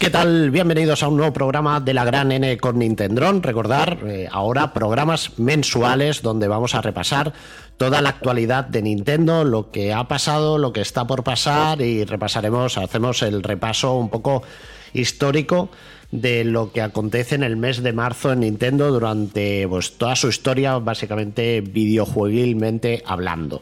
¿qué tal? Bienvenidos a un nuevo programa de la Gran N con Nintendron. Recordar, eh, ahora programas mensuales donde vamos a repasar toda la actualidad de Nintendo, lo que ha pasado, lo que está por pasar y repasaremos, hacemos el repaso un poco histórico de lo que acontece en el mes de marzo en Nintendo durante pues, toda su historia, básicamente videojueguilmente hablando.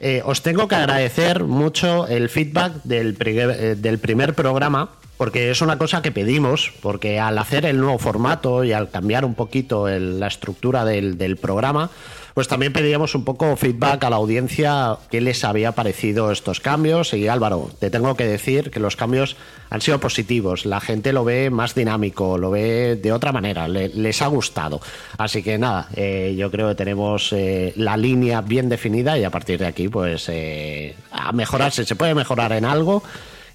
Eh, os tengo que agradecer mucho el feedback del, eh, del primer programa porque es una cosa que pedimos, porque al hacer el nuevo formato y al cambiar un poquito la estructura del, programa, pues también pedíamos un poco feedback a la audiencia qué les había parecido estos cambios. Y Álvaro, te tengo que decir que los cambios han sido positivos, la gente lo ve más dinámico, lo ve de otra manera, les ha gustado. Así que nada, eh, yo creo que tenemos eh, la línea bien definida y a partir de aquí, pues eh, a mejorarse, se puede mejorar en algo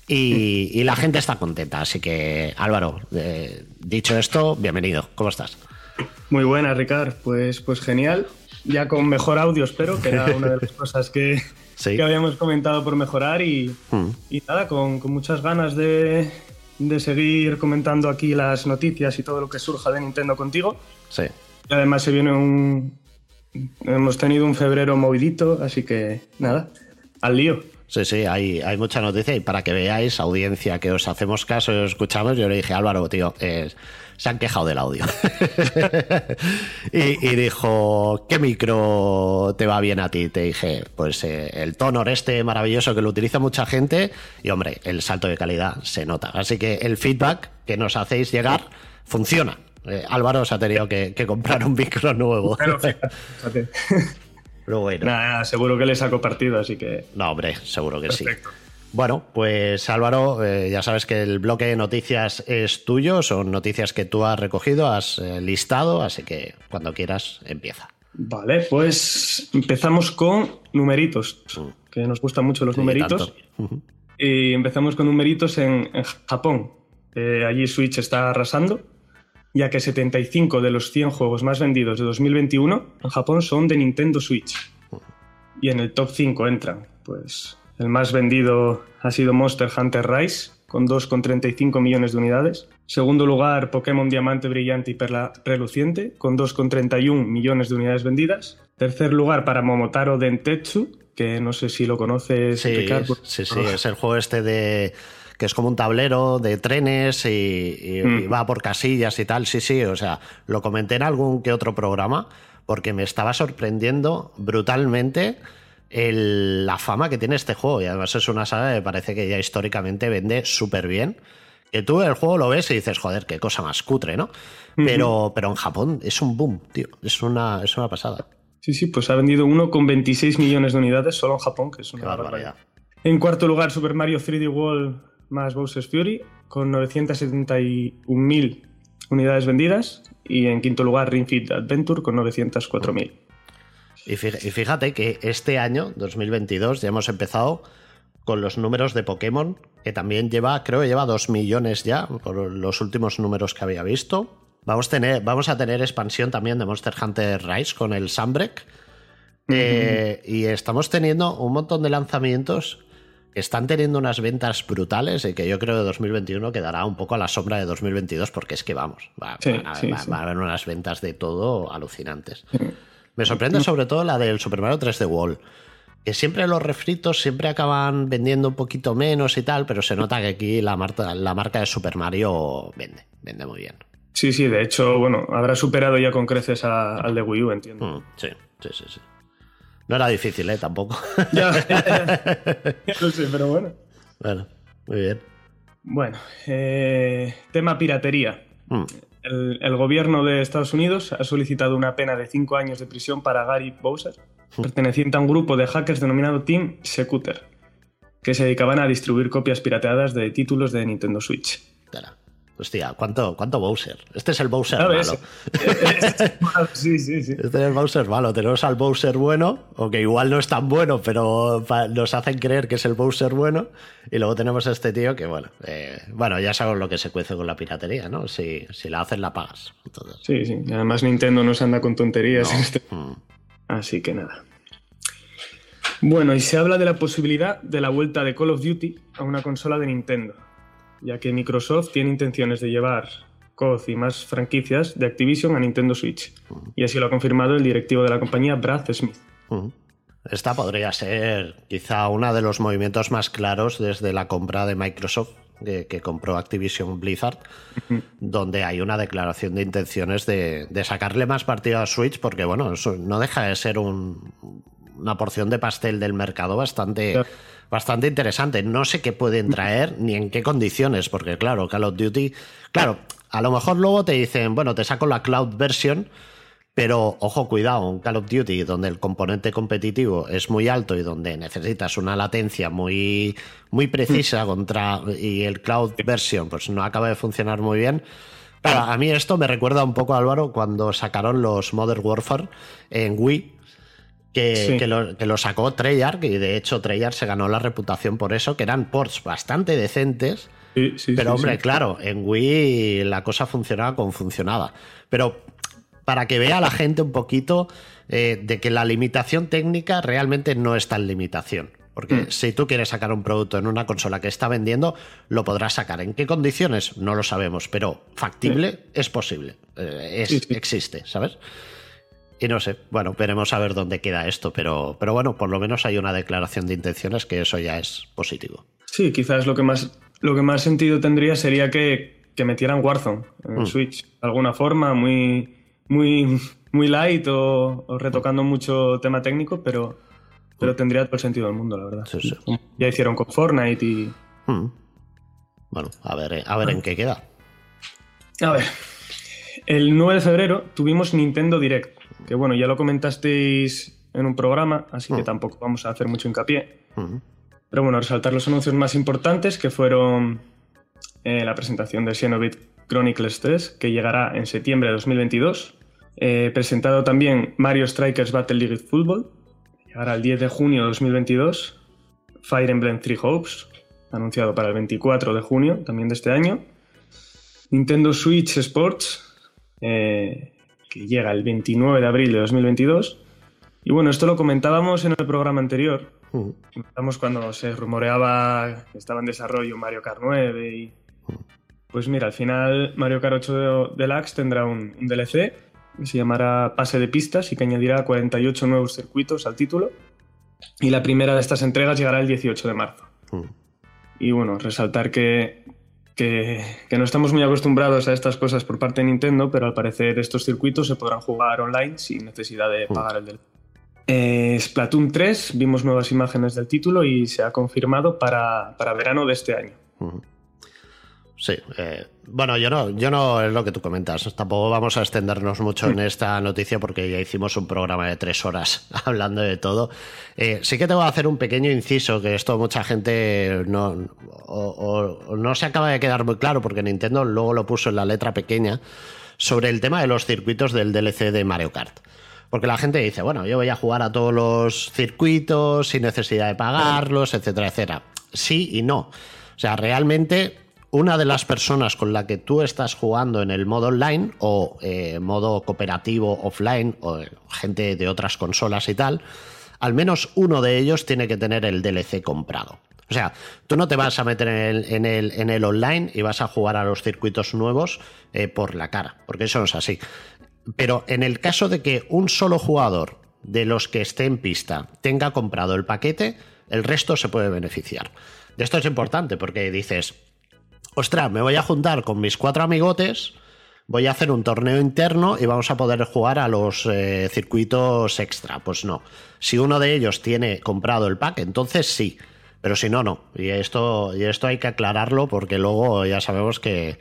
y, la gente está contenta. Así que, Álvaro, eh, dicho esto, bienvenido. ¿Cómo estás? Muy buena, Ricard. Pues, pues genial. Ya con mejor audio, espero, que era una de las cosas que, que habíamos comentado por mejorar. Y, hmm. nada, con, muchas ganas de, seguir comentando aquí las noticias y todo lo que surja de Nintendo contigo. Sí. Y además se viene un. Hemos tenido un febrero movidito, así que nada, al lío. Sí, sí, hay, hay mucha noticia y para que veáis, audiencia, que os hacemos caso y os escuchamos, yo le dije, Álvaro, tío, se han quejado del audio. y, dijo, ¿qué micro te va bien a ti? Te dije, pues eh, el tono este maravilloso que lo utiliza mucha gente y, hombre, el salto de calidad se nota. Así que el feedback que nos hacéis llegar funciona. Eh, Álvaro os ha tenido que, comprar un micro nuevo. Pero bueno. Nada, seguro que le saco partido, así que. No, hombre, seguro que sí. Bueno, pues Álvaro, eh, ya sabes que el bloque de noticias es tuyo, son noticias que tú has recogido, has eh, listado, así que cuando quieras, empieza. Vale, pues empezamos con numeritos, mm. que nos gustan mucho los numeritos. Y, empezamos con numeritos en, Japón. allí Switch está arrasando ya que 75 de los 100 juegos más vendidos de 2021 en Japón son de Nintendo Switch. Y en el top 5 entran, pues el más vendido ha sido Monster Hunter Rise, con 2,35 millones de unidades. Segundo lugar, Pokémon Diamante Brillante y Perla Reluciente, con 2,31 millones de unidades vendidas. Tercer lugar para Momotaro Dentetsu, que no sé si lo conoces, sí, Sí, sí, es el juego este de que es como un tablero de trenes y, mm. va por casillas y tal. Sí, sí, o sea, lo comenté en algún que otro programa porque me estaba sorprendiendo brutalmente la fama que tiene este juego. Y además es una saga que parece que ya históricamente vende súper bien. Que tú el juego lo ves y dices, joder, qué cosa más cutre, ¿no? Pero, pero en Japón es un boom, tío. Es una, es una pasada. Sí, sí, pues ha vendido uno con 26 millones de unidades solo en Japón, que es una barbaridad. En cuarto lugar, Super Mario 3D World más Bowser's Fury, con 971.000 unidades vendidas. Y en quinto lugar, Ring Fit Adventure, con 904.000. Y fíjate que este año, 2022, ya hemos empezado con los números de Pokémon, que también lleva, creo que lleva 2 millones ya, por los últimos números que había visto. Vamos, tener, vamos a tener expansión también de Monster Hunter Rise con el Sunbreak. Eh, y estamos teniendo un montón de lanzamientos están teniendo unas ventas brutales y que yo creo que 2021 quedará un poco a la sombra de 2022 porque es que vamos, va, a, haber unas ventas de todo alucinantes. Me sorprende sobre todo la del Super Mario 3D Wall. Que siempre los refritos siempre acaban vendiendo un poquito menos y tal, pero se nota que aquí la marca, la marca de Super Mario vende, vende muy bien. Sí, sí, de hecho, bueno, habrá superado ya con creces al de Wii U, entiendo. Mm, sí, sí, sí, sí. No era difícil, ¿eh? Tampoco. Ya, no sé, pero bueno. Bueno, muy bien. Bueno, eh, tema piratería. Mm. El, gobierno de Estados Unidos ha solicitado una pena de cinco años de prisión para Gary Bowser, mm. perteneciente a un grupo de hackers denominado Team Secuter, que se dedicaban a distribuir copias pirateadas de títulos de Nintendo Switch. Hostia, ¿cuánto, ¿cuánto Bowser? Este es el Bowser malo. sí, sí, sí. Este es el Bowser malo. Tenemos al Bowser bueno, o que igual no es tan bueno, pero nos hacen creer que es el Bowser bueno. Y luego tenemos a este tío que, bueno, eh, bueno, ya sabemos lo que se cuece con la piratería, ¿no? Si, si la haces, la pagas. Sí, sí. además Nintendo no se anda con tonterías. Este... Mm. Así que nada. Bueno, y se habla de la posibilidad de la vuelta de Call of Duty a una consola de Nintendo. Ya que Microsoft tiene intenciones de llevar COD y más franquicias de Activision a Nintendo Switch. Y así lo ha confirmado el directivo de la compañía, Brad Smith. Esta podría ser quizá uno de los movimientos más claros desde la compra de Microsoft, que, compró Activision Blizzard, donde hay una declaración de intenciones de, sacarle más partido a Switch, porque bueno, eso no deja de ser una porción de pastel del mercado bastante, bastante interesante. No sé qué pueden traer ni en qué condiciones, porque claro, Call of Duty, claro, a lo mejor luego te dicen, bueno, te saco la cloud version pero ojo, cuidado, un Call of Duty donde el componente competitivo es muy alto y donde necesitas una latencia muy, muy precisa contra y el cloud version pues no acaba de funcionar muy bien. a mí esto me recuerda un poco, Álvaro, cuando sacaron los Modern Warfare en Wii, que, que, lo, sacó Treyarch, y de hecho Treyarch se ganó la reputación por eso, que eran ports bastante decentes. pero hombre, claro, en Wii la cosa funcionaba como funcionaba. Pero para que vea la gente un poquito eh, de que la limitación técnica realmente no es tan limitación. Porque mm. si tú quieres sacar un producto en una consola que está vendiendo, lo podrás sacar. ¿En qué condiciones? No lo sabemos, pero factible es posible. Eh, existe, ¿sabes? Y no sé, bueno, veremos a ver dónde queda esto, pero, pero bueno, por lo menos hay una declaración de intenciones que eso ya es positivo. Sí, quizás lo que más, lo que más sentido tendría sería que, que metieran Warzone en mm. Switch. De alguna forma, muy muy, muy light o, retocando mucho tema técnico, pero, pero tendría todo el sentido del mundo, la verdad. Ya hicieron con Fortnite y. Hmm. Bueno, a ver, a ver en qué queda. A ver. El 9 de febrero tuvimos Nintendo Direct, que bueno, ya lo comentasteis en un programa, así que hmm. tampoco vamos a hacer mucho hincapié. Hmm. Pero bueno, resaltar los anuncios más importantes que fueron eh, la presentación de Xenoblade Chronicles 3, que llegará en septiembre de 2022. Eh, presentado también Mario Strikers Battle League Football, llegará el 10 de junio de 2022. Fire Emblem Three Hopes, anunciado para el 24 de junio también de este año. Nintendo Switch Sports, eh, que llega el 29 de abril de 2022. Y bueno, esto lo comentábamos en el programa anterior. Comentamos cuando se rumoreaba que estaba en desarrollo Mario Kart 9 y pues mira, al final Mario Kart 8 Deluxe tendrá un, DLC que se llamará Pase de Pistas y que añadirá 48 nuevos circuitos al título. Y la primera de estas entregas llegará el 18 de marzo. Mm. Y bueno, resaltar que, que, no estamos muy acostumbrados a estas cosas por parte de Nintendo, pero al parecer estos circuitos se podrán jugar online sin necesidad de pagar el DLC. Eh, Splatoon 3, vimos nuevas imágenes del título y se ha confirmado para, para verano de este año. Sí, eh, bueno, yo no, yo no es lo que tú comentas. Tampoco vamos a extendernos mucho en esta noticia porque ya hicimos un programa de tres horas hablando de todo. Eh, sí que te voy a hacer un pequeño inciso que esto mucha gente no, no se acaba de quedar muy claro porque Nintendo luego lo puso en la letra pequeña sobre el tema de los circuitos del DLC de Mario Kart. Porque la gente dice, bueno, yo voy a jugar a todos los circuitos sin necesidad de pagarlos, etcétera, etcétera. Sí y no. O sea, realmente una de las personas con la que tú estás jugando en el modo online o eh, modo cooperativo offline o gente de otras consolas y tal, al menos uno de ellos tiene que tener el DLC comprado. O sea, tú no te vas a meter en el, en el, online y vas a jugar a los circuitos nuevos eh, por la cara, porque eso no es así. Pero en el caso de que un solo jugador de los que esté en pista tenga comprado el paquete, el resto se puede beneficiar. De esto es importante porque dices, ostras, me voy a juntar con mis cuatro amigotes, voy a hacer un torneo interno y vamos a poder jugar a los eh, circuitos extra. Pues no. Si uno de ellos tiene comprado el pack, entonces sí. Pero si no, no. Y esto, y esto hay que aclararlo porque luego ya sabemos que,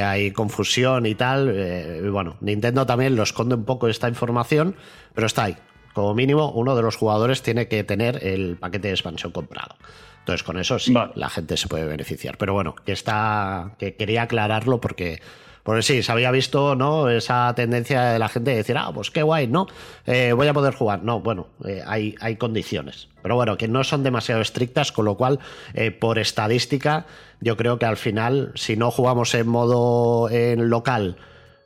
hay confusión y tal. Eh, bueno, Nintendo también lo esconde un poco esta información, pero está ahí. Como mínimo, uno de los jugadores tiene que tener el paquete de expansión comprado. Entonces, con eso sí, la gente se puede beneficiar. Pero bueno, que está. que quería aclararlo porque. Porque sí, se había visto ¿no? esa tendencia de la gente de decir, ah, pues qué guay, ¿no? Eh, voy a poder jugar. No, bueno, eh, hay, hay condiciones. Pero bueno, que no son demasiado estrictas, con lo cual, eh, por estadística, yo creo que al final, si no jugamos en modo en local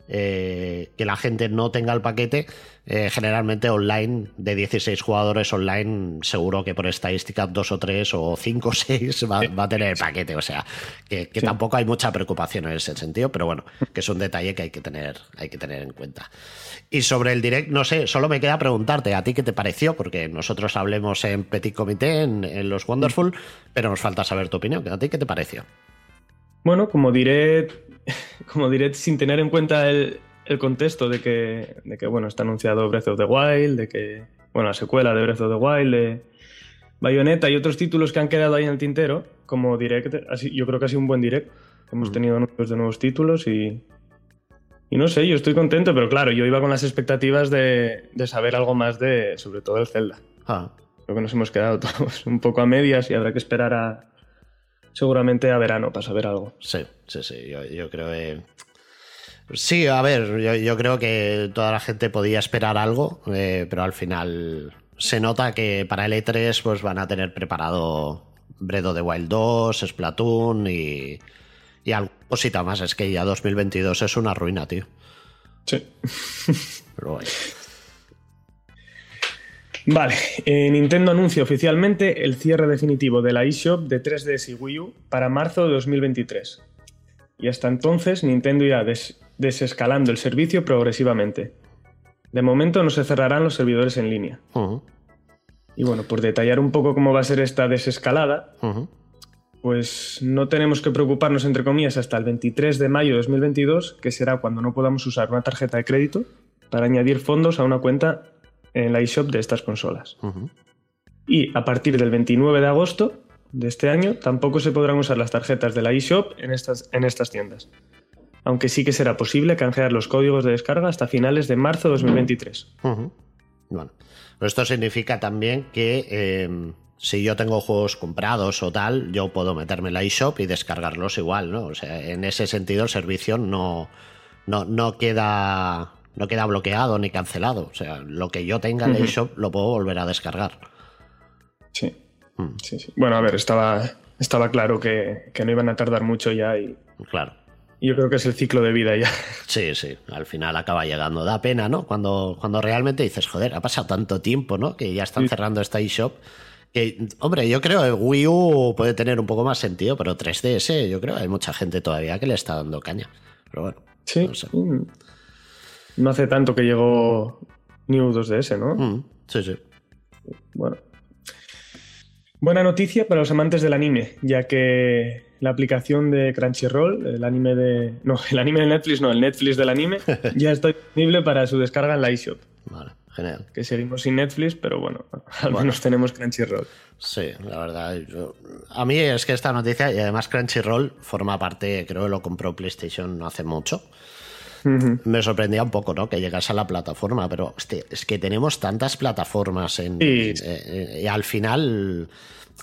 eh, que la gente no tenga el paquete, eh, generalmente online, de 16 jugadores online, seguro que por estadística dos o tres o cinco o seis va, a tener el paquete. O sea, que, tampoco hay mucha preocupación en ese sentido, pero bueno, que es un detalle que hay que tener, hay que tener en cuenta. Y sobre el direct, no sé, solo me queda preguntarte a ti qué te pareció, porque nosotros hablemos en Petit Comité, en, en los Wonderful, pero nos falta saber tu opinión. ¿A ti qué te pareció? Bueno, como diré, como diré sin tener en cuenta el, contexto de que, de que, bueno, está anunciado Breath of the Wild, de que, bueno, la secuela de Breath of the Wild, de Bayonetta y otros títulos que han quedado ahí en el tintero, como direct, así, yo creo que ha sido un buen direct. Hemos mm. tenido anuncios de nuevos títulos y, y no sé, yo estoy contento, pero claro, yo iba con las expectativas de, de saber algo más de, sobre todo, el Zelda. Ah. Creo que nos hemos quedado todos un poco a medias y habrá que esperar a, seguramente a verano para saber algo. Sí, sí, sí, yo, creo que... Sí, a ver, yo, creo que toda la gente podía esperar algo, eh, pero al final se nota que para el E3 pues van a tener preparado Bredo de Wild 2, Splatoon y, y algo cosita más. Es que ya 2022 es una ruina, tío. Sí. Pero bueno. Vale, eh, Nintendo anuncia oficialmente el cierre definitivo de la eShop de 3DS y Wii U para marzo de 2023. Y hasta entonces Nintendo irá desescalando el servicio progresivamente. De momento no se cerrarán los servidores en línea. Y bueno, por detallar un poco cómo va a ser esta desescalada, pues no tenemos que preocuparnos, entre comillas, hasta el 23 de mayo de 2022, que será cuando no podamos usar una tarjeta de crédito para añadir fondos a una cuenta en la eShop de estas consolas. Y a partir del 29 de agosto de este año tampoco se podrán usar las tarjetas de la eShop en estas, en estas tiendas. Aunque sí que será posible canjear los códigos de descarga hasta finales de marzo de 2023. Bueno, esto significa también que em, si yo tengo juegos comprados o tal, yo puedo meterme en la eShop y descargarlos igual, ¿no? O sea, en ese sentido el servicio no, no, no queda no queda bloqueado ni cancelado. O sea, lo que yo tenga en el eShop lo puedo volver a descargar. Sí. Mm. sí, sí. Bueno, a ver, estaba, estaba claro que, no iban a tardar mucho ya y. Claro. Yo creo que es el ciclo de vida ya. Sí, sí, al final acaba llegando. Da pena, ¿no? Cuando, cuando realmente dices, joder, ha pasado tanto tiempo, ¿no? Que ya están cerrando esta eShop. Que, hombre, yo creo que Wii U puede tener un poco más sentido, pero 3DS, yo creo que hay mucha gente todavía que le está dando caña. Pero bueno. Sí. Mm. No hace tanto que llegó New 2DS, ¿no? Mm, sí, sí. Bueno. Buena noticia para los amantes del anime, ya que la aplicación de Crunchyroll, el anime de. No, el anime de Netflix, no, el Netflix del anime, ya está disponible para su descarga en la eShop. Vale, genial. Que seguimos sin Netflix, pero bueno, al menos tenemos Crunchyroll. Sí, la verdad. a mí es que esta noticia, y además Crunchyroll forma parte, creo que lo compró PlayStation no hace mucho me sorprendía un poco, ¿no? Que llegase a la plataforma, pero es que tenemos tantas plataformas en, eh, eh, y al final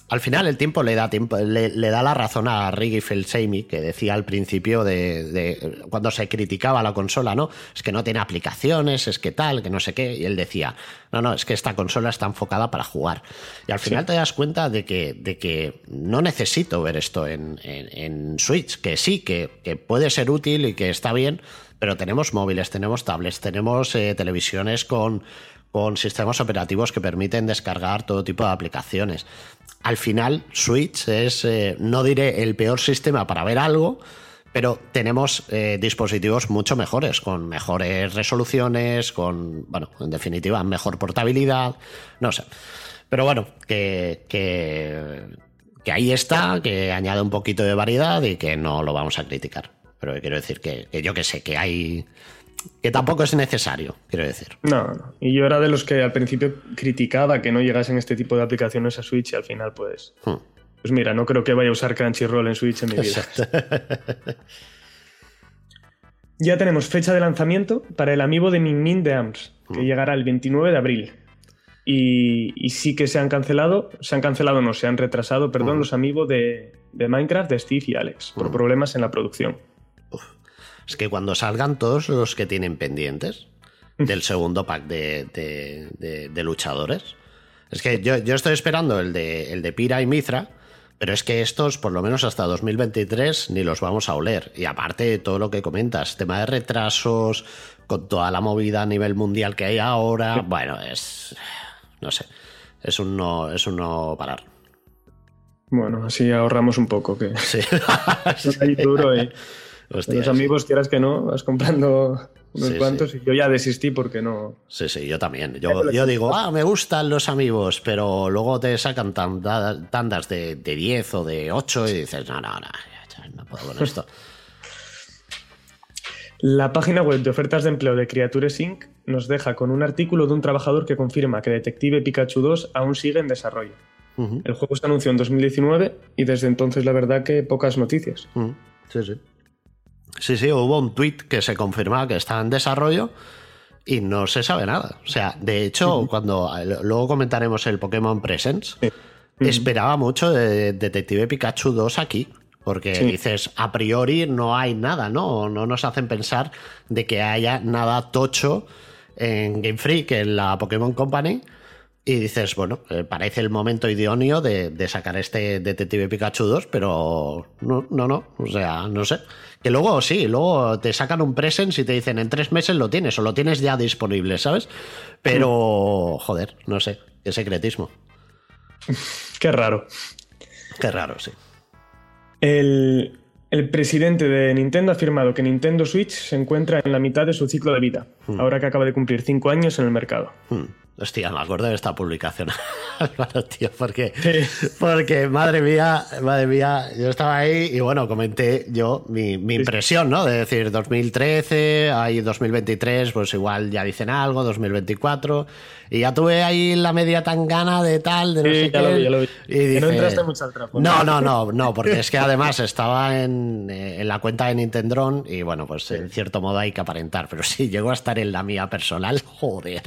al final el tiempo le da tiempo, le, da la razón a Ricky Felseimi, que decía al principio de, cuando se criticaba la consola, ¿no? Es que no tiene aplicaciones, es que tal, que no sé qué. Y él decía, no, no, es que esta consola está enfocada para jugar. Y al final te das cuenta de que, de que no necesito ver esto en, Switch, que sí, que, que, puede ser útil y que está bien, pero tenemos móviles, tenemos tablets, tenemos eh, televisiones con, con sistemas operativos que permiten descargar todo tipo de aplicaciones. Al final, Switch es, eh, no diré el peor sistema para ver algo, pero tenemos eh, dispositivos mucho mejores, con mejores resoluciones, con, bueno, en definitiva, mejor portabilidad, no sé. Pero bueno, que, que, que ahí está, que añade un poquito de variedad y que no lo vamos a criticar. Pero quiero decir que, yo que sé, que hay que tampoco es necesario, quiero decir. No, no. Y yo era de los que al principio criticaba que no llegasen este tipo de aplicaciones a Switch y al final, pues. Hmm. Pues mira, no creo que vaya a usar Crunchyroll en Switch en mi vida. ya tenemos fecha de lanzamiento para el amiibo de Min Min de AMS, que hmm. llegará el 29 de abril. Y, sí que se han cancelado, se han cancelado, no, se han retrasado, perdón, hmm. los amigos de, de, Minecraft de Steve y Alex, por problemas en la producción es que cuando salgan todos los que tienen pendientes del segundo pack de, luchadores, es que yo, estoy esperando el de, el de Pira y Mithra, Pero es que estos, por lo menos hasta 2023, ni los vamos a oler. Y aparte de todo lo que comentas, tema de retrasos, con toda la movida a nivel mundial que hay ahora, bueno, es. No sé. Es un no, es un no parar. Bueno, así ahorramos un poco, que sí. ahí duro y los amigos, quieras que no, vas comprando unos cuantos y yo ya desistí porque no. Sí, sí, yo también. Yo, yo digo, ah, me gustan los amigos, pero luego te sacan tandas de, de 10 o de 8 y dices, no, no, no, no puedo con esto. La página web de ofertas de empleo de Creatures Inc. nos deja con un artículo de un trabajador que confirma que Detective Pikachu 2 aún sigue en desarrollo. El juego se anunció en 2019 y desde entonces la verdad que pocas noticias. Sí, sí. Sí, sí, hubo un tweet que se confirmaba que está en desarrollo y no se sabe nada. O sea, de hecho, cuando luego comentaremos el Pokémon Presents, esperaba mucho de Detective Pikachu 2 aquí. Porque dices, a priori no hay nada, ¿no? No nos hacen pensar de que haya nada tocho en Game Freak, en la Pokémon Company. Y dices, bueno, eh, parece el momento idóneo de, sacar este Detective Pikachu 2, pero no, no, no, o sea, no sé. Que luego sí, luego te sacan un present y te dicen en tres meses lo tienes o lo tienes ya disponible, ¿sabes? Pero, joder, no sé, qué secretismo. Qué raro. Qué raro, sí. El, presidente de Nintendo ha afirmado que Nintendo Switch se encuentra en la mitad de su ciclo de vida, hmm. ahora que acaba de cumplir cinco años en el mercado. Hmm. Hostia, me acuerdo de esta publicación. tío, porque, porque, madre mía, madre mía, yo estaba ahí y bueno, comenté yo mi, mi impresión, ¿no? De decir, 2013, ahí 2023, pues igual ya dicen algo, 2024. Y ya tuve ahí la media tan gana de tal, de no sé ya Lo vi, ya lo vi. Y no entraste mucho al trapo. No, no, no, no, porque es que además estaba en, eh, en la cuenta de Nintendo y bueno, pues en cierto modo hay que aparentar. Pero si llegó a estar en la mía personal, joder.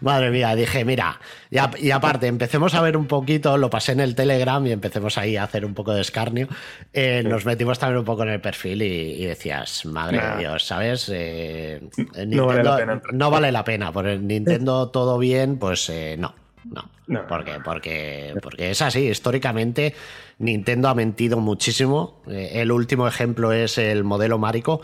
Madre mía, dije, mira, y, aparte, empecemos a ver un poquito, lo pasé en el Telegram y empecemos ahí a hacer un poco de escarnio. Eh, nos metimos también un poco en el perfil y, decías, madre de Dios, ¿sabes? Eh, no vale la pena. No vale la pena, por el Nintendo todo bien, pues eh, no. No, no, porque, porque, porque es así. Históricamente, Nintendo ha mentido muchísimo. El último ejemplo es el modelo Marico,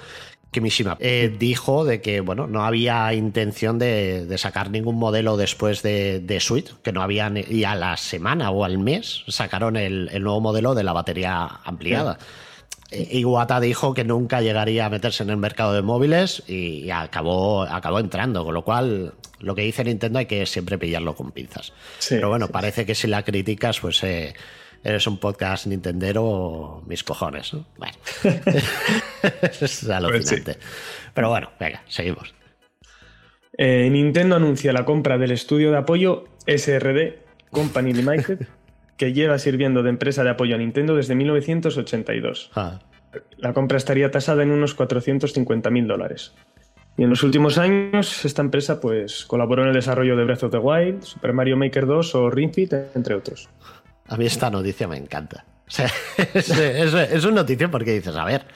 que Mishima eh, dijo de que bueno no había intención de, sacar ningún modelo después de, de, Switch, que no había y a la semana o al mes sacaron el, nuevo modelo de la batería ampliada. Iwata dijo que nunca llegaría a meterse en el mercado de móviles y, acabó, acabó entrando, con lo cual lo que dice Nintendo hay que siempre pillarlo con pinzas. Pero bueno, parece que si la criticas, pues eh, eres un podcast Nintendero, mis cojones. Bueno, es alucinante. Pues Pero bueno, venga, seguimos. Eh, Nintendo anuncia la compra del estudio de apoyo SRD Company Limited que lleva sirviendo de empresa de apoyo a Nintendo desde 1982. Ah. La compra estaría tasada en unos 450 mil dólares. Y en los últimos años, esta empresa pues, colaboró en el desarrollo de Breath of the Wild, Super Mario Maker 2 o Ring Fit, entre otros. A mí esta noticia me encanta. es, es una noticia porque dices, a ver,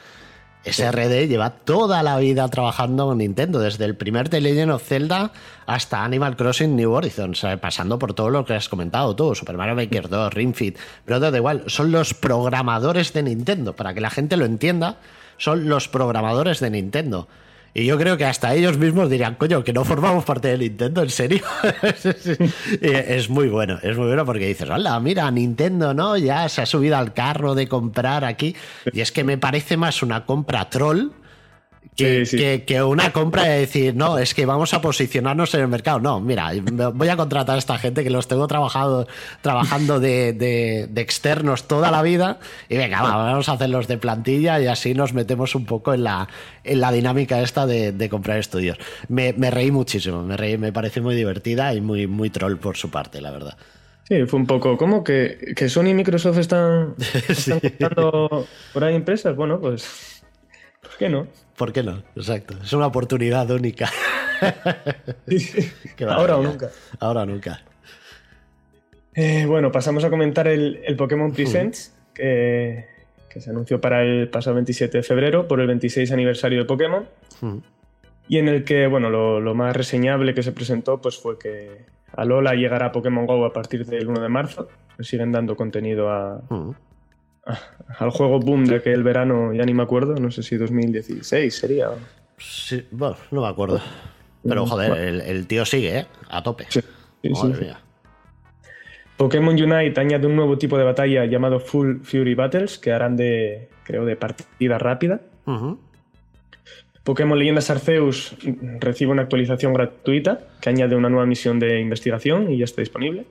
SRD lleva toda la vida trabajando con Nintendo, desde el primer The Legend of Zelda hasta Animal Crossing New Horizons, pasando por todo lo que has comentado tú, Super Mario Maker 2, Ring Fit, pero da igual, son los programadores de Nintendo, para que la gente lo entienda, son los programadores de Nintendo. Y yo creo que hasta ellos mismos dirían, coño, que no formamos parte de Nintendo, ¿en serio? es muy bueno, es muy bueno porque dices, hola, mira, Nintendo, ¿no? Ya se ha subido al carro de comprar aquí. Y es que me parece más una compra troll que, una compra de decir, no, es que vamos a posicionarnos en el mercado. No, mira, voy a contratar a esta gente que los tengo trabajado, trabajando de, externos toda la vida y venga, vamos a hacerlos de plantilla y así nos metemos un poco en la, en la dinámica esta de, comprar estudios. Me, reí muchísimo, me reí, me parece muy divertida y muy, muy troll por su parte, la verdad. Sí, fue un poco, ¿cómo? ¿Que, que Sony y Microsoft están, están por ahí empresas? Bueno, pues, ¿por qué no? ¿Por qué no? Exacto. Es una oportunidad única. Ahora o nunca. Ahora o nunca. Eh, bueno, pasamos a comentar el, Pokémon Presents, que, se anunció para el pasado 27 de febrero por el 26 aniversario de Pokémon. Y en el que, bueno, lo, más reseñable que se presentó pues fue que a Lola llegará Pokémon Go a partir del 1 de marzo. Le siguen dando contenido a. al juego boom de aquel verano, ya ni me acuerdo, no sé si 2016 sería. Sí, bueno, no me acuerdo. Pero joder, el, el tío sigue, ¿eh? A tope. Sí, sí, Madre sí. mía. Pokémon Unite añade un nuevo tipo de batalla llamado Full Fury Battles, que harán de, creo, de partida rápida. Pokémon Leyendas Arceus recibe una actualización gratuita que añade una nueva misión de investigación y ya está disponible.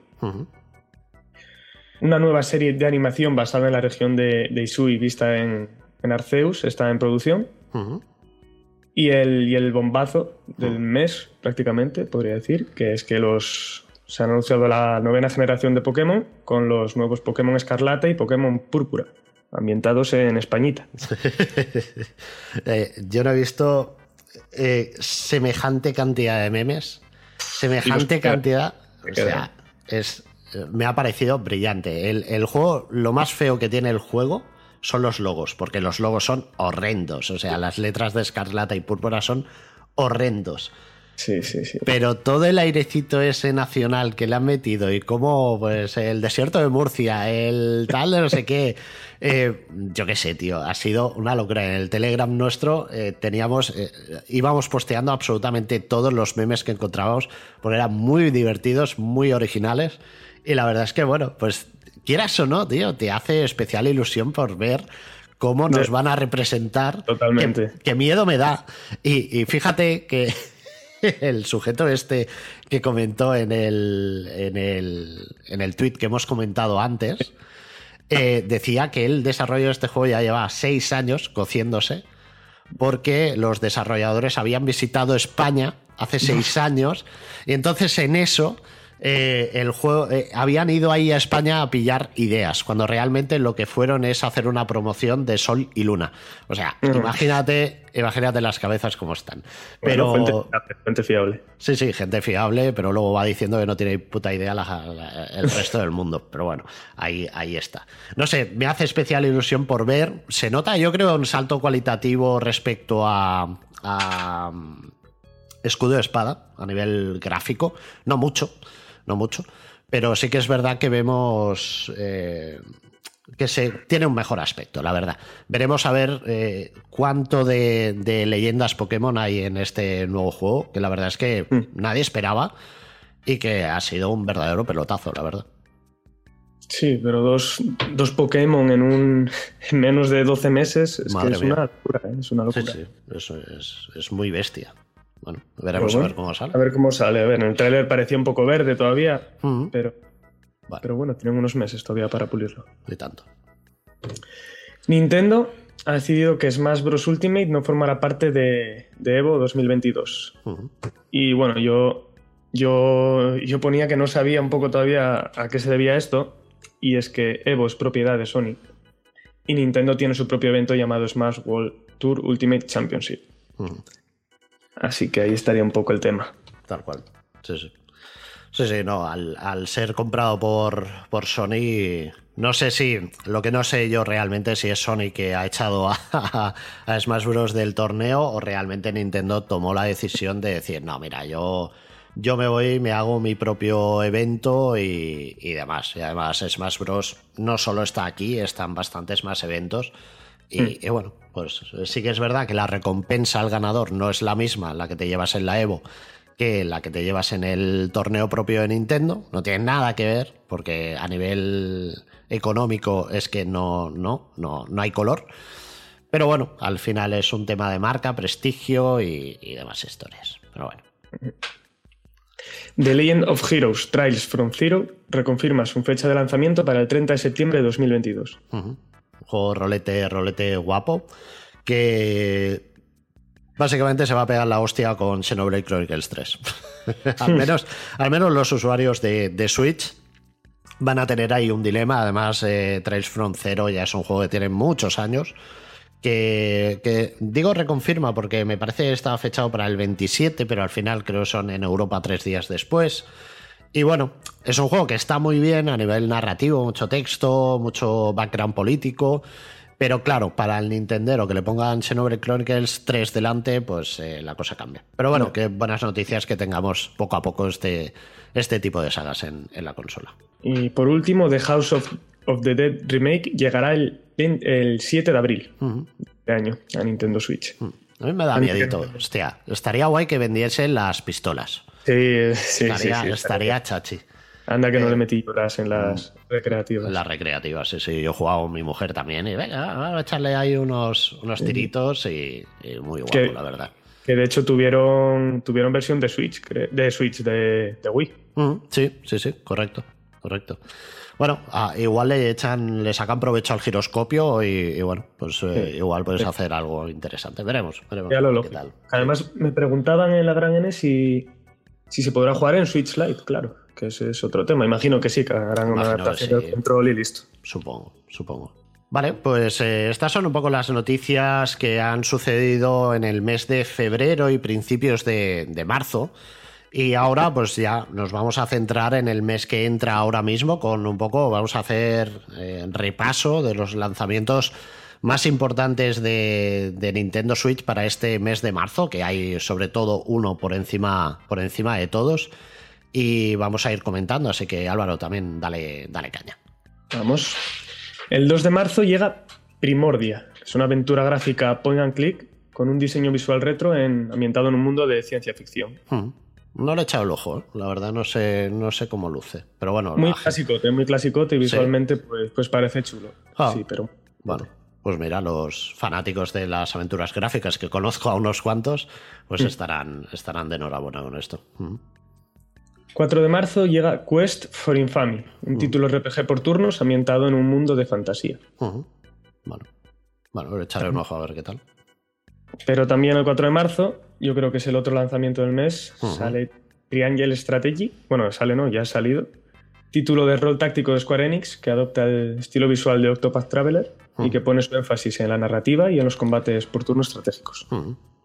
Una nueva serie de animación basada en la región de, de Isui vista en, en Arceus está en producción. Y el, y el bombazo del mes, prácticamente, podría decir, que es que los se ha anunciado la novena generación de Pokémon con los nuevos Pokémon Escarlata y Pokémon Púrpura, ambientados en Españita. Eh, yo no he visto eh, semejante cantidad de memes, semejante los cantidad. O sea, es, me ha parecido brillante. El, el juego, lo más feo que tiene el juego son los logos, porque los logos son horrendos. O sea, las letras de escarlata y púrpura son horrendos. Sí, sí, sí. Pero todo el airecito ese nacional que le han metido y como pues el desierto de Murcia, el tal de no sé qué, eh, yo qué sé, tío, ha sido una locura. En el Telegram nuestro eh, teníamos, eh, íbamos posteando absolutamente todos los memes que encontrábamos porque eran muy divertidos, muy originales y la verdad es que bueno, pues quieras o no, tío, te hace especial ilusión por ver cómo nos van a representar. Totalmente. Qué, qué miedo me da. Y, y fíjate que el sujeto este que comentó en el, en el, en el tweet que hemos comentado antes, eh, decía que el desarrollo de este juego ya lleva seis años cociéndose porque los desarrolladores habían visitado España hace seis años y entonces en eso eh, el juego eh, habían ido ahí a España a pillar ideas cuando realmente lo que fueron es hacer una promoción de Sol y Luna o sea imagínate imagínate las cabezas como están pero Bueno, fuente, fiable. Sí, sí, gente fiable, pero luego va diciendo que no tiene puta idea la- la- el resto del mundo. Pero bueno, ahí, ahí está. No sé, me hace especial ilusión por ver. Se nota, yo creo, un salto cualitativo respecto a, a, mm, Escudo de Espada, a nivel gráfico. No mucho, no mucho. Pero sí que es verdad que vemos eh, que se tiene un mejor aspecto, la verdad. Veremos a ver eh, cuánto de, de leyendas Pokémon hay en este nuevo juego, que la verdad es que nadie esperaba y que ha sido un verdadero pelotazo, la verdad. Sí, pero dos, dos Pokémon en un en menos de 12 meses es que una locura, ¿eh? es una Sí, locura. sí, eso es, es muy bestia. Bueno, veremos a ver cómo sale. A ver cómo sale. A ver, en el tráiler parecía un poco verde todavía, pero, Vale. pero bueno, tienen unos meses todavía para pulirlo. y tanto. Nintendo ha decidido que Smash Bros. Ultimate no formará parte de, de Evo 2022. Ujú. Y bueno, yo, yo, yo ponía que no sabía un poco todavía a qué se debía esto, y es que Evo es propiedad de Sony, y Nintendo tiene su propio evento llamado Smash World Tour Ultimate Championship. Ujú. Así que ahí estaría un poco el tema. Tal cual. Sí, sí. Sí, sí, no. Al, ser comprado por, por Sony, no sé si. Lo que no sé yo realmente si es Sony que ha echado a, a, a Smash Bros. del torneo o realmente Nintendo tomó la decisión de decir, no, mira, yo. Yo me voy, me hago mi propio evento y, y demás. Y además Smash Bros. no solo está aquí, están bastantes más eventos. Y, y bueno, pues sí que es verdad que la recompensa al ganador no es la misma la que te llevas en la Evo que la que te llevas en el torneo propio de Nintendo. No tiene nada que ver, porque a nivel económico es que no, no, no, no hay color. Pero bueno, al final es un tema de marca, prestigio y, y demás historias. Pero bueno. The Legend of Heroes Trials from Zero reconfirma su fecha de lanzamiento para el 30 de septiembre de 2022. Ujú. Un juego rolete, rolete guapo. Que básicamente se va a pegar la hostia con Xenoblade Chronicles 3. al, menos, al menos los usuarios de, de Switch van a tener ahí un dilema. Además, eh, Trails from Zero ya es un juego que tiene muchos años. Que, que digo reconfirma porque me parece que estaba fechado para el 27, pero al final creo que son en Europa tres días después. Y bueno, es un juego que está muy bien a nivel narrativo, mucho texto, mucho background político, Pero claro, para el Nintendo que le pongan Xenoblade Chronicles 3 delante, pues eh, la cosa cambia. Pero bueno, qué buenas noticias que tengamos poco a poco este, este tipo de sagas en, la consola. Y por último, The House of, the Dead Remake llegará el, el 7 de abril de año a Nintendo Switch. A mí me da miedito. Hostia, estaría guay que vendiesen las pistolas. Sí, sí, estaría, sí, estaría chachi. Anda que no le eh, metí horas en las mm. recreativas. En las recreativas, sí, sí. Yo he jugado con mi mujer también y venga, vamos a echarle ahí unos, unos tiritos y, muy guapo, la verdad. Que de hecho tuvieron, tuvieron versión de Switch, de Switch de, Wii. Mm, sí, sí, sí, correcto, correcto. Bueno, ah, igual le echan, le sacan provecho al giroscopio y, bueno, pues eh, igual puedes hacer algo interesante. Veremos, veremos qué tal. Además, me preguntaban en la Gran N si, si se podrá jugar en Switch Lite, claro que ese es otro tema. Imagino que sí, que harán una adaptación del control y listo. Supongo, supongo. Vale, pues eh, estas son un poco las noticias que han sucedido en el mes de febrero y principios de, marzo. Y ahora pues ya nos vamos a centrar en el mes que entra ahora mismo con un poco, vamos a hacer eh, repaso de los lanzamientos más importantes de, de, Nintendo Switch para este mes de marzo, que hay sobre todo uno por encima, por encima de todos y vamos a ir comentando, así que Álvaro también dale, dale caña. Vamos. El 2 de marzo llega Primordia, es una aventura gráfica point and click con un diseño visual retro en, ambientado en un mundo de ciencia ficción. Hmm. No le he echado el ojo, ¿eh? la verdad no sé, no sé cómo luce. Pero bueno. Muy clásico, muy clásico y visualmente pues, pues, parece chulo. Ah. sí, pero. Bueno, pues mira, los fanáticos de las aventuras gráficas que conozco a unos cuantos, pues hmm. estarán, estarán de enhorabuena con esto. Hmm. 4 de marzo llega Quest for Infamy, un título RPG por turnos ambientado en un mundo de fantasía. Bueno, bueno, echarle un ojo a ver qué tal. Pero también el 4 de marzo, yo creo que es el otro lanzamiento del mes, sale Triangle Strategy. Bueno, sale no, ya ha salido. Título de rol táctico de Square Enix que adopta el estilo visual de Octopath Traveler y que pone su énfasis en la narrativa y en los combates por turnos estratégicos.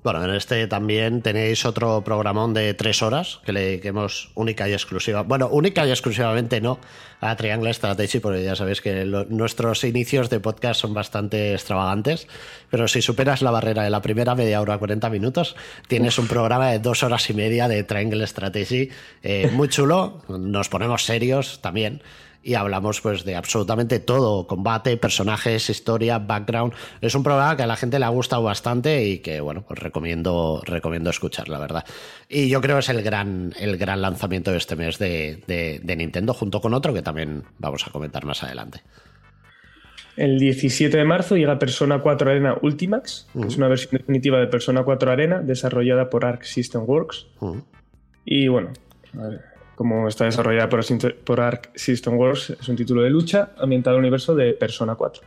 Bueno, en este también tenéis otro programón de tres horas que le hemos única y exclusiva. Bueno, única y exclusivamente no a Triangle Strategy, porque ya sabéis que nuestros inicios de podcast son bastante extravagantes. Pero si superas la barrera de la primera media hora, 40 minutos, tienes un programa de dos horas y media de Triangle Strategy eh, muy chulo. Nos ponemos serios también y hablamos pues de absolutamente todo, combate, personajes, historia, background. Es un programa que a la gente le ha gustado bastante y que bueno, pues recomiendo, recomiendo escuchar, la verdad. Y yo creo que es el gran, el gran lanzamiento de este mes de, Nintendo, junto con otro que también vamos a comentar más adelante. El 17 de marzo llega Persona 4 Arena Ultimax, que es una versión definitiva de Persona 4 Arena desarrollada por Arc System Works. Y bueno, a ver, como está desarrollada por, Arc System Works, es un título de lucha ambientado en el universo de Persona 4.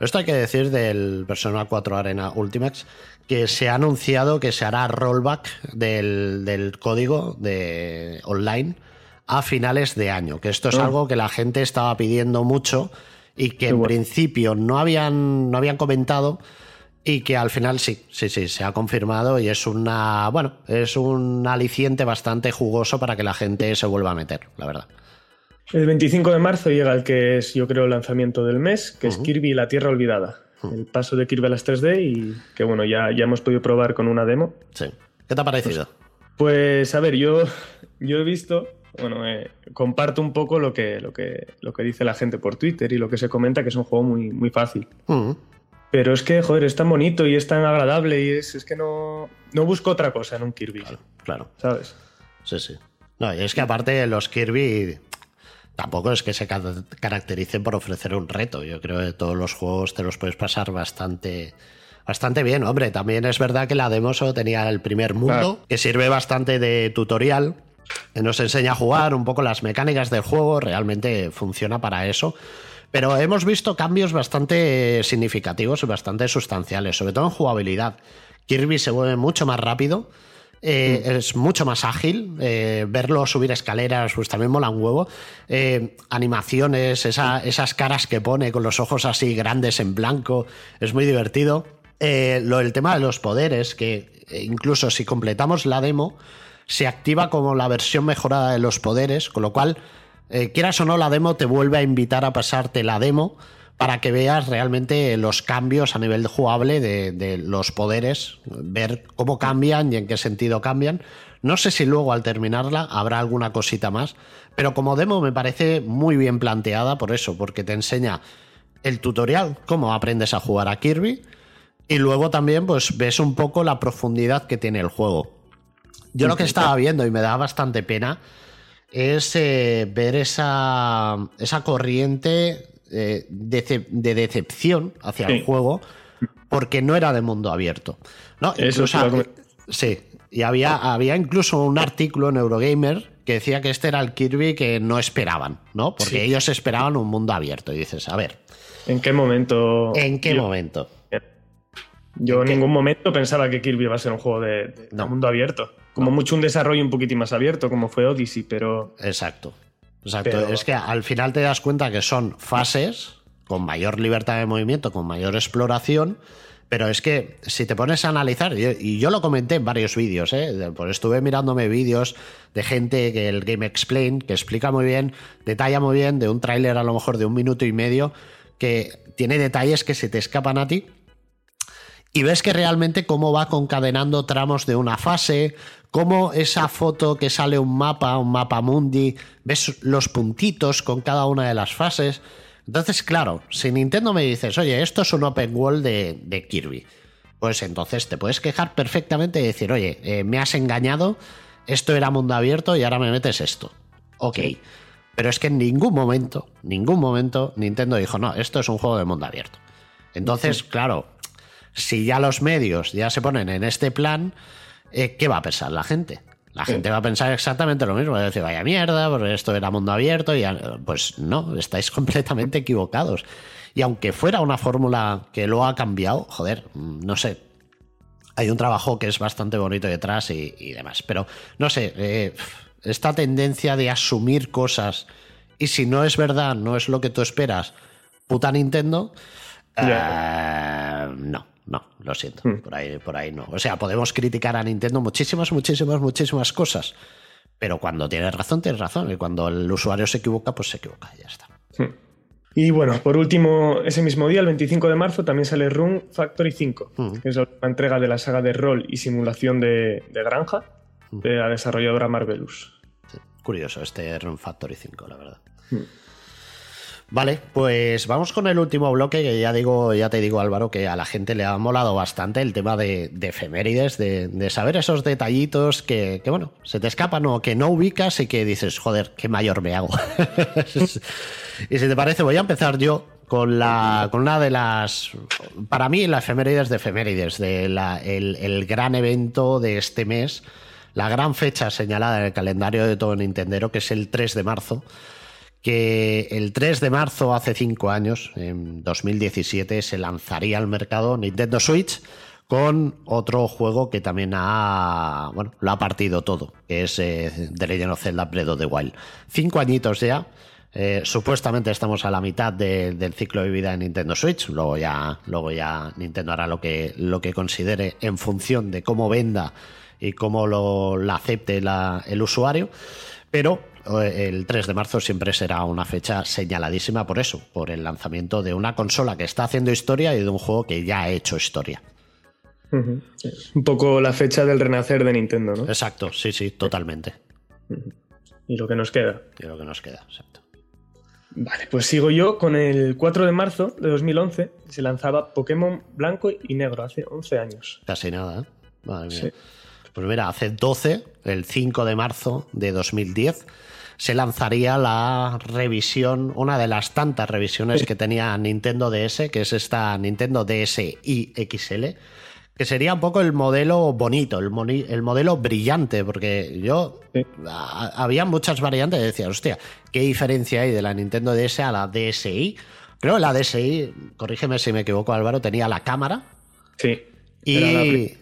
Esto hay que decir del Persona 4 Arena Ultimax, que se ha anunciado que se hará rollback del, código de online a finales de año, que esto es ah. algo que la gente estaba pidiendo mucho y que en principio no habían, no habían comentado y que al final sí, sí, sí, se ha confirmado y es una, bueno, es un aliciente bastante jugoso para que la gente se vuelva a meter, la verdad. El 25 de marzo llega el que es, yo creo, el lanzamiento del mes, que es Kirby la Tierra Olvidada. El paso de Kirby a las 3D y que, bueno, ya, ya hemos podido probar con una demo. Sí. ¿Qué te ha parecido? Pues, a ver, yo, yo he visto, bueno, eh, comparto un poco lo que, lo, que, lo que dice la gente por Twitter y lo que se comenta, que es un juego muy, muy fácil. Pero es que, joder, es tan bonito y es tan agradable y es, es que no, no busco otra cosa en un Kirby. Claro, ¿Sabes? Sí, sí. No, y es que aparte los Kirby tampoco es que se caractericen por ofrecer un reto. Yo creo que todos los juegos te los puedes pasar bastante, bastante bien. Hombre, también es verdad que la demo solo tenía el primer mundo, que sirve bastante de tutorial, que nos enseña a jugar un poco las mecánicas del juego. Realmente funciona para eso. Pero hemos visto cambios bastante significativos y bastante sustanciales, sobre todo en jugabilidad. Kirby se mueve mucho más rápido. Eh, mm. es mucho más ágil. Eh, verlo subir escaleras, pues también mola un huevo. Eh, animaciones, esas caras que pone con los ojos así grandes en blanco, es muy divertido. lo, el tema de los poderes, que incluso si completamos la demo, se activa como la versión mejorada de los poderes, con lo cual eh, quieras o no, la demo te vuelve a invitar a pasarte la demo para que veas realmente los cambios a nivel jugable de, los poderes, ver cómo cambian y en qué sentido cambian. No sé si luego al terminarla habrá alguna cosita más, pero como demo me parece muy bien planteada por eso, porque te enseña el tutorial, cómo aprendes a jugar a Kirby, y luego también pues ves un poco la profundidad que tiene el juego. Yo lo que estaba viendo y me da bastante pena es eh, ver esa, esa corriente eh, de decepción hacia el juego porque no era de mundo abierto. ¿no? Eso sí, y había, había incluso un artículo en Eurogamer que decía que este era el Kirby que no esperaban, ¿no? Porque ellos esperaban un mundo abierto. Y dices, a ver. ¿En qué momento? ¿En qué momento? Yo en, ningún momento pensaba que Kirby iba a ser un juego de, mundo abierto. Como mucho un desarrollo un poquitín más abierto, como fue Odyssey, pero. Exacto. Exacto, es que al final te das cuenta que son fases con mayor libertad de movimiento, con mayor exploración, pero es que si te pones a analizar, y yo lo comenté en varios vídeos, ¿eh? pues estuve mirándome vídeos de gente que el Game Explain, que explica muy bien, detalla muy bien, de un tráiler a lo mejor de un minuto y medio, que tiene detalles que se te escapan a ti. Y ves que realmente cómo va concadenando tramos de una fase, cómo esa foto que sale un mapa, un mapa mundi, ves los puntitos con cada una de las fases. Entonces, claro, si Nintendo me dices, oye, esto es un open world de, Kirby, pues entonces te puedes quejar perfectamente y decir, oye, eh, me has engañado, esto era mundo abierto y ahora me metes esto. Ok. Pero es que en ningún momento, ningún momento Nintendo dijo, no, esto es un juego de mundo abierto. Entonces, claro, si ya los medios ya se ponen en este plan, eh, ¿qué va a pensar la gente? La gente va a pensar exactamente lo mismo, va a decir, vaya mierda, porque esto era mundo abierto, y pues no, estáis completamente equivocados. Y aunque fuera una fórmula que lo ha cambiado, joder, mm, no sé, hay un trabajo que es bastante bonito detrás y, demás, pero no sé, eh, esta tendencia de asumir cosas y si no es verdad, no es lo que tú esperas, puta Nintendo, eh, no. No, lo siento. Hmm. Por, ahí, por ahí no. O sea, podemos criticar a Nintendo muchísimas, muchísimas, muchísimas cosas. Pero cuando tienes razón, tienes razón. Y cuando el usuario se equivoca, pues se equivoca. Y ya está. Hmm. Y bueno, por último, ese mismo día, el 25 de marzo, también sale Rune Factory 5, hmm. que es la entrega de la saga de rol y simulación de, granja de la desarrolladora Marvelous. Curioso este Rune Factory 5, la verdad. Vale, pues vamos con el último bloque, que ya digo, ya te digo, Álvaro, que a la gente le ha molado bastante el tema de, efemérides, de, saber esos detallitos que, bueno, se te escapan o que no ubicas y que dices, joder, qué mayor me hago. y si te parece, voy a empezar yo con la con una de las para mí la efemérides de efemérides de el, el, gran evento de este mes la gran fecha señalada en el calendario de todo Nintendero que es el 3 de marzo que el 3 de marzo, hace cinco años, en 2017, se lanzaría al mercado Nintendo Switch con otro juego que también ha, bueno, lo ha partido todo, que es eh, The Legend of Zelda Breath of the Wild. Cinco añitos ya. Eh, supuestamente estamos a la mitad del ciclo de vida de Nintendo Switch. Luego ya, luego ya Nintendo hará lo que, lo que considere en función de cómo venda y cómo lo, acepte el usuario. Pero el 3 de marzo siempre será una fecha señaladísima por eso, por el lanzamiento de una consola que está haciendo historia y de un juego que ya ha hecho historia. Un poco la fecha del renacer de Nintendo, ¿no? Exacto, sí, sí, totalmente. Y lo que nos queda. Y lo que nos queda, exacto. Vale, pues sigo yo con el 4 de marzo de 2011. Se lanzaba Pokémon Blanco y Negro, hace 11 años. Casi nada, ¿eh? Madre mía. Pues mira, hace 12, el 5 de marzo de 2010, se lanzaría la revisión, una de las tantas revisiones que tenía Nintendo DS, que es esta Nintendo DSi XL, que sería un poco el modelo bonito, el, el modelo brillante, porque yo había muchas variantes y decía, hostia, ¿qué diferencia hay de la Nintendo DS a la DSi? Creo que la DSi, corrígeme si me equivoco Álvaro, tenía la cámara. Sí. Y...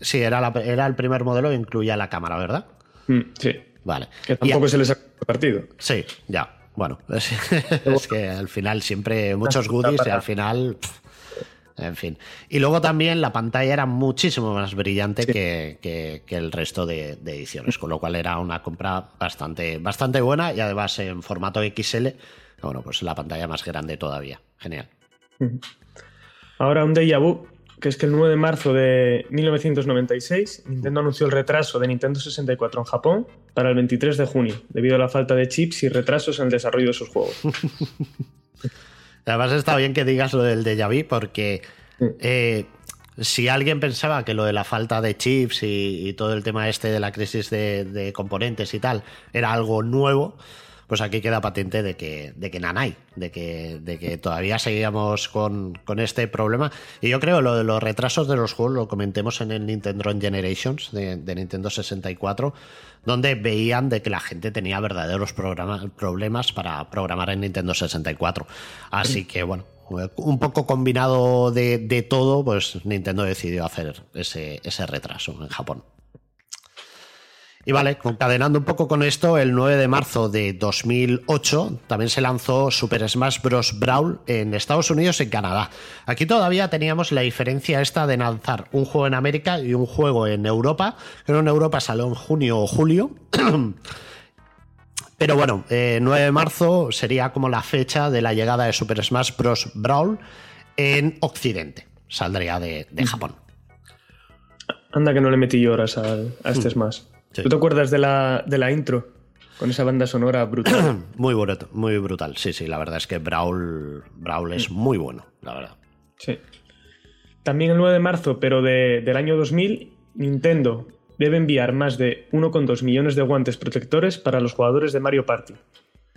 Sí, era, era el primer modelo que incluía la cámara, ¿verdad? Mm, sí. Vale. Que tampoco se les ha partido. Sí, ya. Bueno, es, que al final siempre muchos goodies y al final. en fin. Y luego también la pantalla era muchísimo más brillante que, el resto de, ediciones, con lo cual era una compra bastante, bastante buena y además en formato XL Bueno, pues la pantalla más grande todavía. Genial. Ahora un déjà vu, que es que el 9 de marzo de 1996 Nintendo anunció el retraso de Nintendo 64 en Japón para el 23 de junio, debido a la falta de chips y retrasos en el desarrollo de sus juegos. Además está bien que digas lo del déjà vu porque eh, si alguien pensaba que lo de la falta de chips y, todo el tema este de la crisis de, componentes y tal era algo nuevo, pues aquí queda patente de que, de que de que, de que todavía seguíamos con, este problema. Y yo creo lo de los retrasos de los juegos lo comentemos en el Nintendo Generations de, Nintendo 64, donde veían de que la gente tenía verdaderos problemas para programar en Nintendo 64. Así que bueno, un poco combinado de, todo, pues Nintendo decidió hacer ese, ese, retraso en Japón. Y vale, concadenando un poco con esto, el 9 de marzo de 2008 también se lanzó Super Smash Bros. Brawl en Estados Unidos y en Canadá. Aquí todavía teníamos la diferencia esta de lanzar un juego en América y un juego en Europa. Pero en Europa salió en junio o julio. Pero bueno, 9 eh, de marzo sería como la fecha de la llegada de Super Smash Bros. Brawl en Occidente. Saldría de, Japón. Anda que no le metí horas a, este mm. ¿Tú te acuerdas de la, de la intro? Con esa banda sonora brutal. muy, brutal, muy brutal, sí, sí. La verdad es que Brawl, Brawl es mm. muy bueno, la verdad. Sí. También el 9 de marzo, pero del año 2000, Nintendo debe enviar más de 1,2 millones de guantes protectores para los jugadores de Mario Party,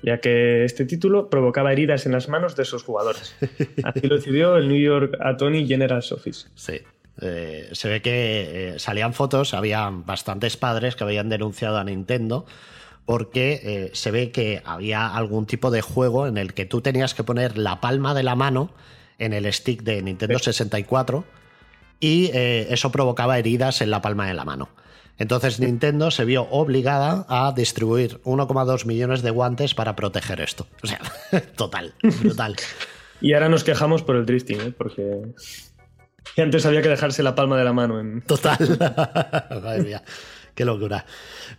ya que este título provocaba heridas en las manos de sus jugadores. Así lo decidió el New York Attorney General's Office. Sí. Eh, se ve que eh, salían fotos, había bastantes padres que habían denunciado a Nintendo porque eh, se ve que había algún tipo de juego en el que tú tenías que poner la palma de la mano en el stick de Nintendo 64 y eso provocaba heridas en la palma de la mano. Entonces Nintendo se vio obligada a distribuir 1,2 millones de guantes para proteger esto. O sea, total, brutal. y ahora nos quejamos por el drifting, ¿eh? Antes había que dejarse la palma de la mano. En... Total. Madre mía. Qué locura.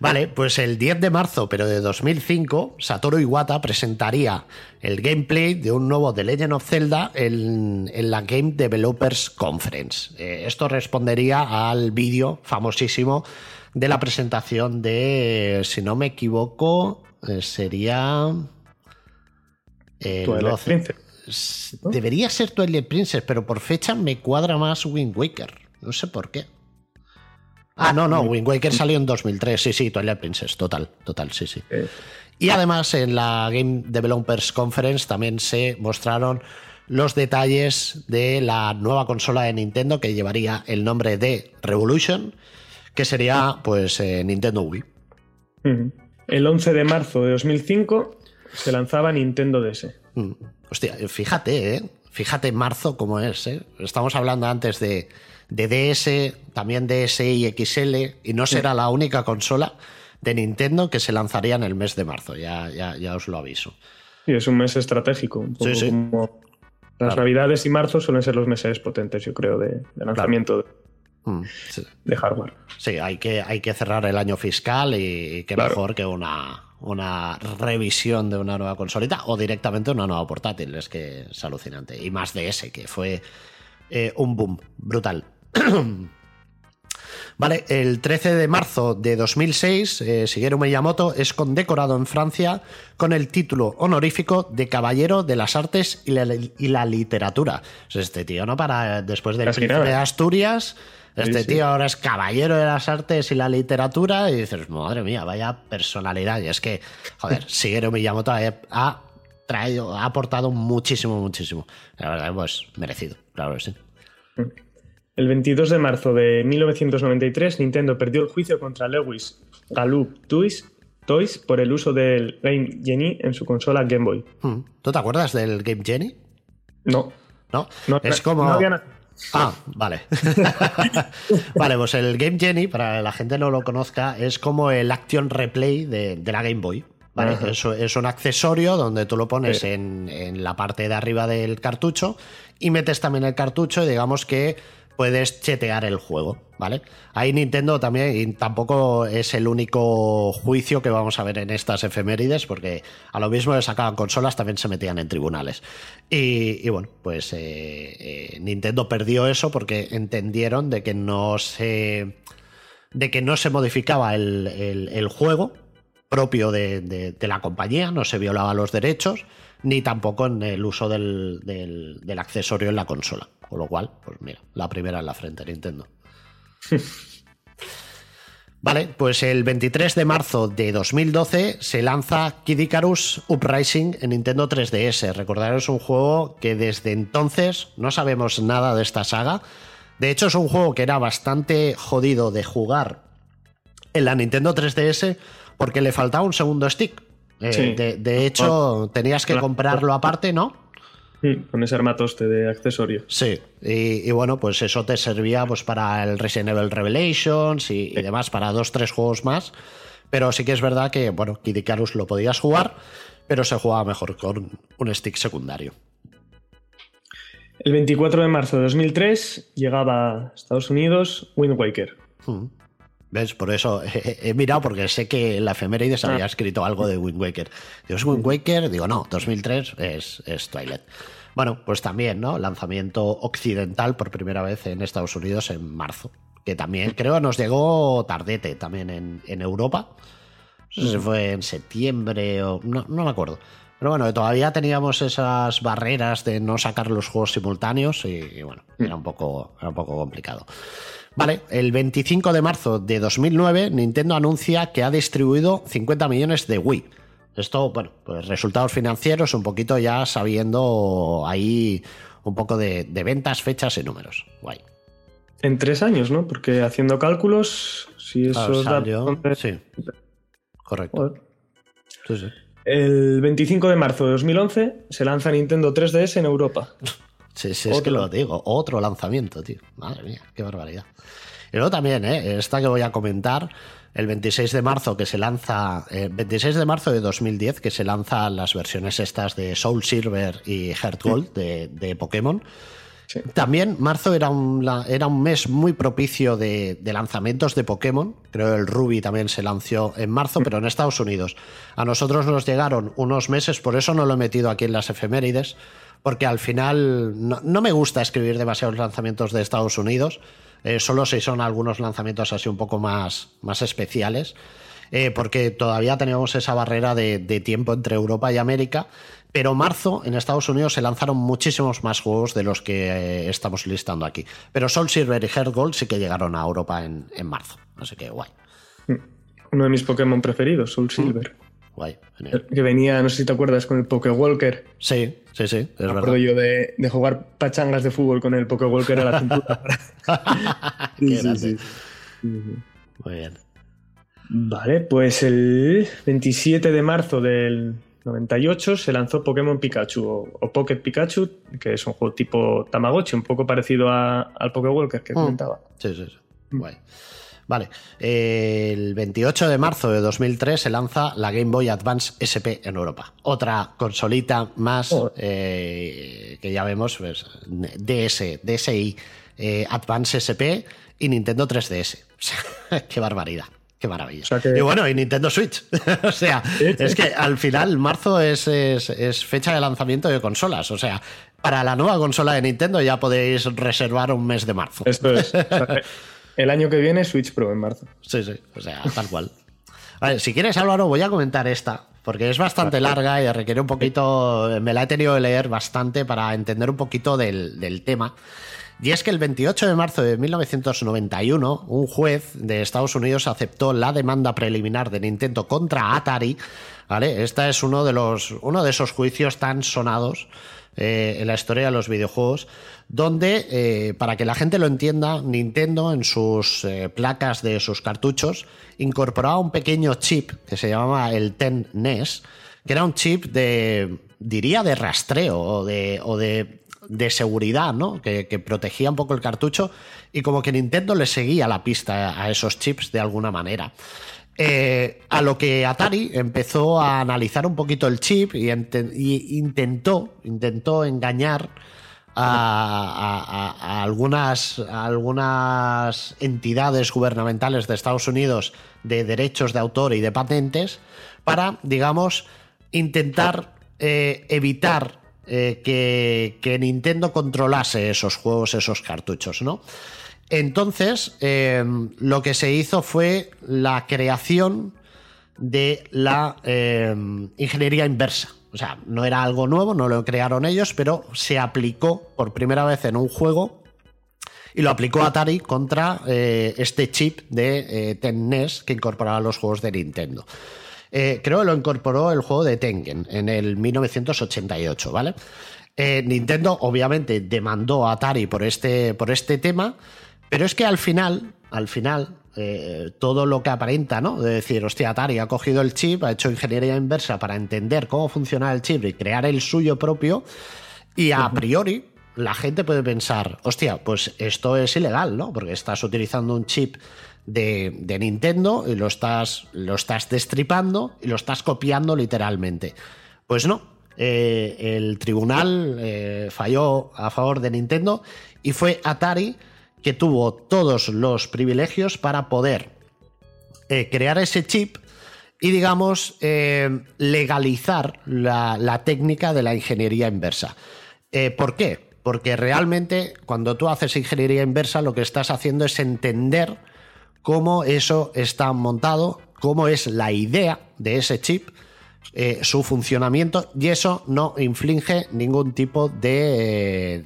Vale, pues el 10 de marzo, pero de 2005, Satoru Iwata presentaría el gameplay de un nuevo The Legend of Zelda en, la Game Developers Conference. Eh, esto respondería al vídeo famosísimo de la presentación de, si no me equivoco, eh, sería... Debería ser Twilight Princess, pero por fecha me cuadra más Wind Waker. No sé por qué. Ah, no, no, Wind Waker salió en 2003, sí, sí, Twilight Princess, total, total, sí, sí. Y además en la Game Developers Conference también se mostraron los detalles de la nueva consola de Nintendo que llevaría el nombre de Revolution, que sería pues eh, Nintendo Wii. El 11 de marzo de 2005 se lanzaba Nintendo DS. Mm. Hostia, fíjate, ¿eh? Fíjate marzo cómo es, ¿eh? Estamos hablando antes de de DS, también DSi y XL, y no será la única consola de Nintendo que se lanzaría en el mes de marzo, ya, ya, os lo aviso. Sí, es un mes estratégico, las Navidades y marzo suelen ser los meses potentes, yo creo, de, lanzamiento mm, de, hardware. Sí, hay que, hay que cerrar el año fiscal y, qué mejor que una, una revisión de una nueva consolita o directamente una nueva portátil, es que es alucinante. Y más DS, que fue eh, un boom brutal. Vale, el 13 de marzo de 2006, eh, Shigeru Miyamoto es condecorado en Francia con el título honorífico de Caballero de las Artes y la, Literatura. este tío, ¿no? Para después del príncipe de Asturias, este tío ahora es Caballero de las Artes y la Literatura y dices, madre mía, vaya personalidad. Y es que, joder, Shigeru Miyamoto ha, traído, ha aportado muchísimo, muchísimo. La verdad, pues merecido, claro que sí. El 22 de marzo de 1993, Nintendo perdió el juicio contra Lewis Gallup Toys, Toys por el uso del Game Genie en su consola Game Boy. Hmm. ¿Tú te acuerdas del Game Genie? No. ¿No? es como... Ah, vale. vale, pues el Game Genie, para la gente no lo conozca, es como el Action Replay de, la Game Boy. ¿vale? es, un accesorio donde tú lo pones en, en, la parte de arriba del cartucho y metes también el cartucho y digamos que puedes chetear el juego, ¿vale? Ahí Nintendo también, tampoco es el único juicio que vamos a ver en estas efemérides, porque a lo mismo que sacaban consolas, también se metían en tribunales. Y, bueno, pues eh, eh, Nintendo perdió eso porque entendieron de que no se. de que no se modificaba el, juego propio de, la compañía, no se violaba los derechos, ni tampoco en el uso del accesorio en la consola. Con lo cual, pues mira, la primera en la frente, Nintendo. Vale, pues el 23 de marzo de 2012 se lanza Kid Icarus Uprising en Nintendo 3DS. Recordaros un juego que desde entonces no sabemos nada de esta saga. De hecho, es un juego que era bastante jodido de jugar en la Nintendo 3DS porque le faltaba un segundo stick. Eh, de, hecho, tenías que comprarlo aparte, ¿no? Con ese armatoste de accesorio. Sí, y, bueno, pues eso te servía pues, para el Resident Evil Revelations y, demás, para dos, tres juegos más. Pero sí que es verdad que, bueno, Kid Icarus lo podías jugar, pero se jugaba mejor con un stick secundario. El 24 de marzo de 2003 llegaba a Estados Unidos Wind Waker. Hmm. ¿Ves? Por eso he, mirado porque sé que la efemérides había ah. escrito algo de Wind Waker. Digo, ¿es Wind Waker? Digo, no, 2003 es, es Twilight. Bueno, pues también, ¿no? Lanzamiento occidental por primera vez en Estados Unidos en marzo. Que también creo nos llegó tardete también en, Europa. No sé si fue en septiembre o. No, me acuerdo. Pero bueno, todavía teníamos esas barreras de no sacar los juegos simultáneos y, bueno, mm. era un poco, era un poco complicado. Vale, el 25 de marzo de 2009 Nintendo anuncia que ha distribuido 50 millones de Wii. Esto, bueno, pues resultados financieros, un poquito ya sabiendo ahí un poco de, ventas, fechas y números. Guay. En tres años, ¿no? Porque haciendo cálculos, si eso Sí, correcto. Sí, sí. El 25 de marzo de 2011 se lanza Nintendo 3DS en Europa. Sí, sí, es que lo digo. Otro lanzamiento, tío. Madre mía, qué barbaridad. Y luego también, ¿eh? esta que voy a comentar, el 26 de marzo que se lanza, 26 eh, de marzo de 2010 que se lanzan las versiones estas de Soul Silver y Heart Gold de, Pokémon. También marzo era un, era un mes muy propicio de, de, lanzamientos de Pokémon. Creo el Ruby también se lanzó en marzo, pero en Estados Unidos. A nosotros nos llegaron unos meses, por eso no lo he metido aquí en las efemérides, porque al final no, me gusta escribir demasiados lanzamientos de Estados Unidos, eh, solo si son algunos lanzamientos así un poco más, más especiales, eh, porque todavía teníamos esa barrera de, tiempo entre Europa y América, pero marzo en Estados Unidos se lanzaron muchísimos más juegos de los que eh, estamos listando aquí. Pero Soul Silver y Heart Gold sí que llegaron a Europa en, marzo, así que guay. Uno de mis Pokémon preferidos, Soul Silver. Guay, Que venía, no sé si te acuerdas, con el Walker. Sí, sí, sí, es Me acuerdo yo de, jugar pachangas de fútbol con el Walker a la cintura. sí, sí, Muy bien. Vale, pues el 27 de marzo del 98 se lanzó Pokémon Pikachu o, Pocket Pikachu, que es un juego tipo Tamagotchi, un poco parecido al Walker que mm. comentaba. Sí, sí, sí. Guay. Vale, el 28 de marzo de 2003 se lanza la Game Boy Advance SP en Europa. Otra consolita más eh, que ya vemos, pues, DS, DSi, eh, Advance SP y Nintendo 3DS. Qué barbaridad. Qué maravilla. Y bueno, y Nintendo Switch. o sea, es que al final marzo es, es, fecha de lanzamiento de consolas. O sea, para la nueva consola de Nintendo ya podéis reservar un mes de marzo. Esto es. El año que viene Switch Pro en marzo. Sí, sí, o sea, tal cual. Si quieres, Álvaro, voy a comentar esta, porque es bastante larga y requiere un poquito, me la he tenido que leer bastante para entender un poquito del, tema. Y es que el 28 de marzo de 1991, un juez de Estados Unidos aceptó la demanda preliminar de Nintendo contra Atari. ¿vale? Este es uno de, los, uno de esos juicios tan sonados eh, en la historia de los videojuegos, donde, eh, para que la gente lo entienda, Nintendo en sus eh, placas de sus cartuchos incorporaba un pequeño chip que se llamaba el Ten NES, que era un chip de, diría, de rastreo o de, o de, seguridad, ¿no? Que, protegía un poco el cartucho y como que Nintendo le seguía la pista a esos chips de alguna manera. Eh, a lo que Atari empezó a analizar un poquito el chip y, intentó, intentó engañar a, algunas, algunas entidades gubernamentales de Estados Unidos de derechos de autor y de patentes para, digamos, intentar eh, evitar eh, que, Nintendo controlase esos juegos, esos cartuchos, ¿no? Entonces, eh, lo que se hizo fue la creación de la ingeniería inversa. O sea, no era algo nuevo, no lo crearon ellos, pero se aplicó por primera vez en un juego y lo aplicó Atari contra eh, este chip de eh, TenNES que incorporaba los juegos de Nintendo. Eh, creo que lo incorporó el juego de Tengen en el 1988, ¿vale? Nintendo obviamente demandó a Atari por este, por este tema, pero es que al final, al final, eh, todo lo que aparenta, ¿no? De decir, hostia, Atari ha cogido el chip, ha hecho ingeniería inversa para entender cómo funciona el chip y crear el suyo propio, y a priori la gente puede pensar, hostia, pues esto es ilegal, ¿no? Porque estás utilizando un chip de, Nintendo y lo estás, lo estás destripando y lo estás copiando literalmente. Pues no, eh, el tribunal eh, falló a favor de Nintendo y fue Atari que tuvo todos los privilegios para poder eh, crear ese chip y, digamos, legalizar la, técnica de la ingeniería inversa. ¿Por qué? Porque realmente cuando tú haces ingeniería inversa lo que estás haciendo es entender cómo eso está montado, cómo es la idea de ese chip eh, su funcionamiento y eso no inflige ningún tipo de,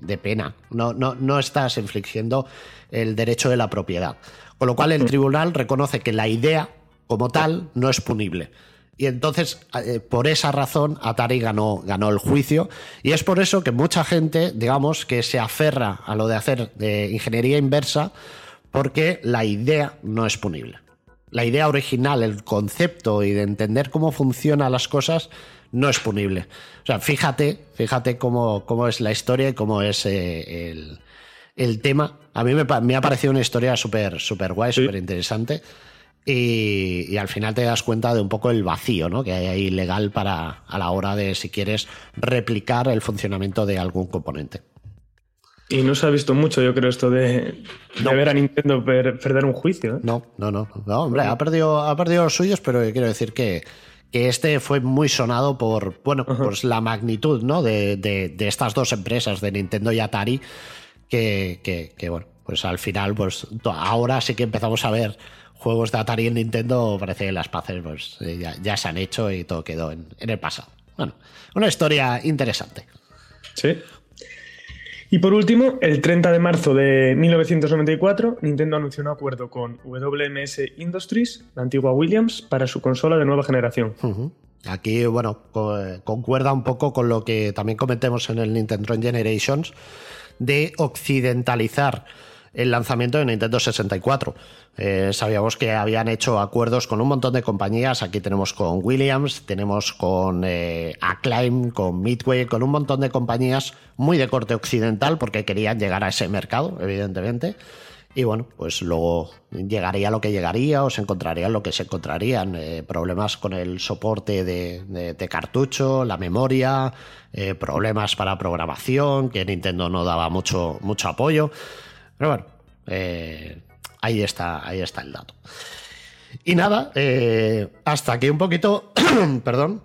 de, pena. No, no, no estás infligiendo el derecho de la propiedad. Con lo cual el tribunal reconoce que la idea como tal no es punible. Y entonces, eh, por esa razón, Atari ganó, ganó el juicio. Y es por eso que mucha gente, digamos, que se aferra a lo de hacer de ingeniería inversa, porque la idea no es punible la idea original, el concepto y de entender cómo funcionan las cosas no es punible. O sea, fíjate, fíjate cómo, cómo es la historia y cómo es eh, el, tema. A mí me, ha parecido una historia súper super guay, súper interesante. Y, y, al final te das cuenta de un poco el vacío ¿no? que hay ahí legal para a la hora de si quieres replicar el funcionamiento de algún componente. Y no se ha visto mucho, yo creo, esto de, ver a Nintendo perder un juicio. ¿eh? No, no, no, no. hombre, ha perdido, ha perdido los suyos, pero quiero decir que, que este fue muy sonado por, bueno, pues la magnitud, ¿no? De, de, estas dos empresas, de Nintendo y Atari, que, que, bueno, pues al final, pues ahora sí que empezamos a ver juegos de Atari en Nintendo, parece que las paces pues, eh, ya, ya se han hecho y todo quedó en, en el pasado. Bueno, una historia interesante. Sí. Y por último, el 30 de marzo de 1994, Nintendo anunció un acuerdo con WMS Industries, la antigua Williams, para su consola de nueva generación. Aquí, bueno, concuerda un poco con lo que también comentemos en el Nintendo Generations de occidentalizar el lanzamiento de Nintendo 64. Eh, sabíamos que habían hecho acuerdos con un montón de compañías. Aquí tenemos con Williams, tenemos con eh, Acclaim, con Midway, con un montón de compañías muy de corte occidental porque querían llegar a ese mercado, evidentemente. Y bueno, pues luego llegaría lo que llegaría o se encontrarían lo que se encontrarían. Eh, problemas con el soporte de, cartucho, la memoria, problemas para programación, que Nintendo no daba mucho, mucho apoyo. Pero bueno, eh, ahí, está, ahí está el dato. Y nada, eh, hasta aquí un poquito, perdón,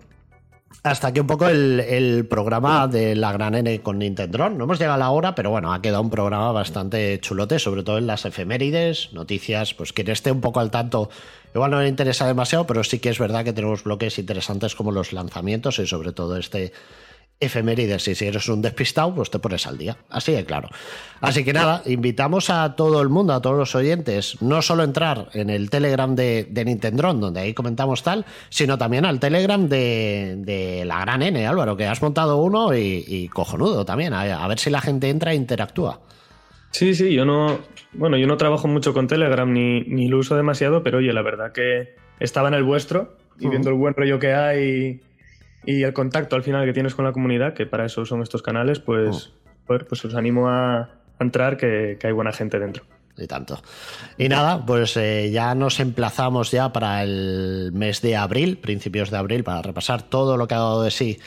hasta aquí un poco el, programa de la gran N con Nintendo. No hemos llegado a la hora, pero bueno, ha quedado un programa bastante chulote, sobre todo en las efemérides, noticias, pues quien esté un poco al tanto, igual no le interesa demasiado, pero sí que es verdad que tenemos bloques interesantes como los lanzamientos y sobre todo este efemérides y si eres un despistado, pues te pones al día. Así de claro. Así que nada, invitamos a todo el mundo, a todos los oyentes, no solo entrar en el Telegram de, de Nintendron, donde ahí comentamos tal, sino también al Telegram de, la gran N, Álvaro, que has montado uno y, cojonudo también, a, ver si la gente entra e interactúa. Sí, sí, yo no, bueno, yo no trabajo mucho con Telegram ni, ni lo uso demasiado, pero oye, la verdad que estaba en el vuestro y viendo el buen rollo que hay y el contacto al final que tienes con la comunidad, que para eso son estos canales, pues, oh. pues, pues, os animo a, entrar, que, hay buena gente dentro. Y tanto. Y nada, pues eh, ya nos emplazamos ya para el mes de abril, principios de abril, para repasar todo lo que ha dado de sí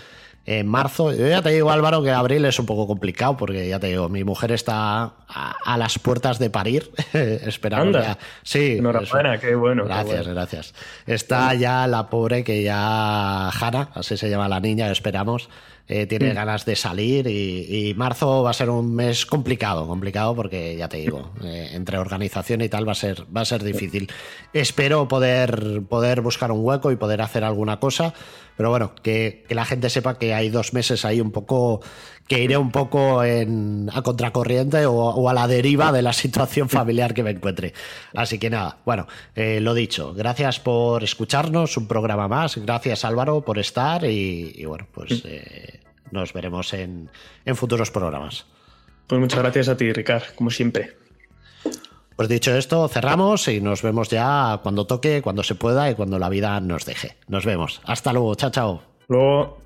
en marzo. Yo ya te digo, Álvaro, que abril es un poco complicado porque ya te digo, mi mujer está a, las puertas de parir. Esperando ya. Sí. Enhorabuena, qué bueno. Gracias, gracias. Está ya la pobre que ya Hanna, así se llama la niña, esperamos. Eh, tiene mm. ganas de salir y, marzo va a ser un mes complicado, complicado porque ya te digo, eh, entre organización y tal va a ser, va a ser difícil. Espero poder, poder buscar un hueco y poder hacer alguna cosa, pero bueno, que, la gente sepa que hay dos meses ahí un poco que iré un poco en, a contracorriente o, a la deriva de la situación familiar que me encuentre. Así que nada, bueno, eh, lo dicho, gracias por escucharnos, un programa más, gracias Álvaro por estar y, bueno, pues eh, nos veremos en, en futuros programas. Pues muchas gracias a ti, Ricard, como siempre. Pues dicho esto, cerramos y nos vemos ya cuando toque, cuando se pueda y cuando la vida nos deje. Nos vemos. Hasta luego. Chao, chao. Luego.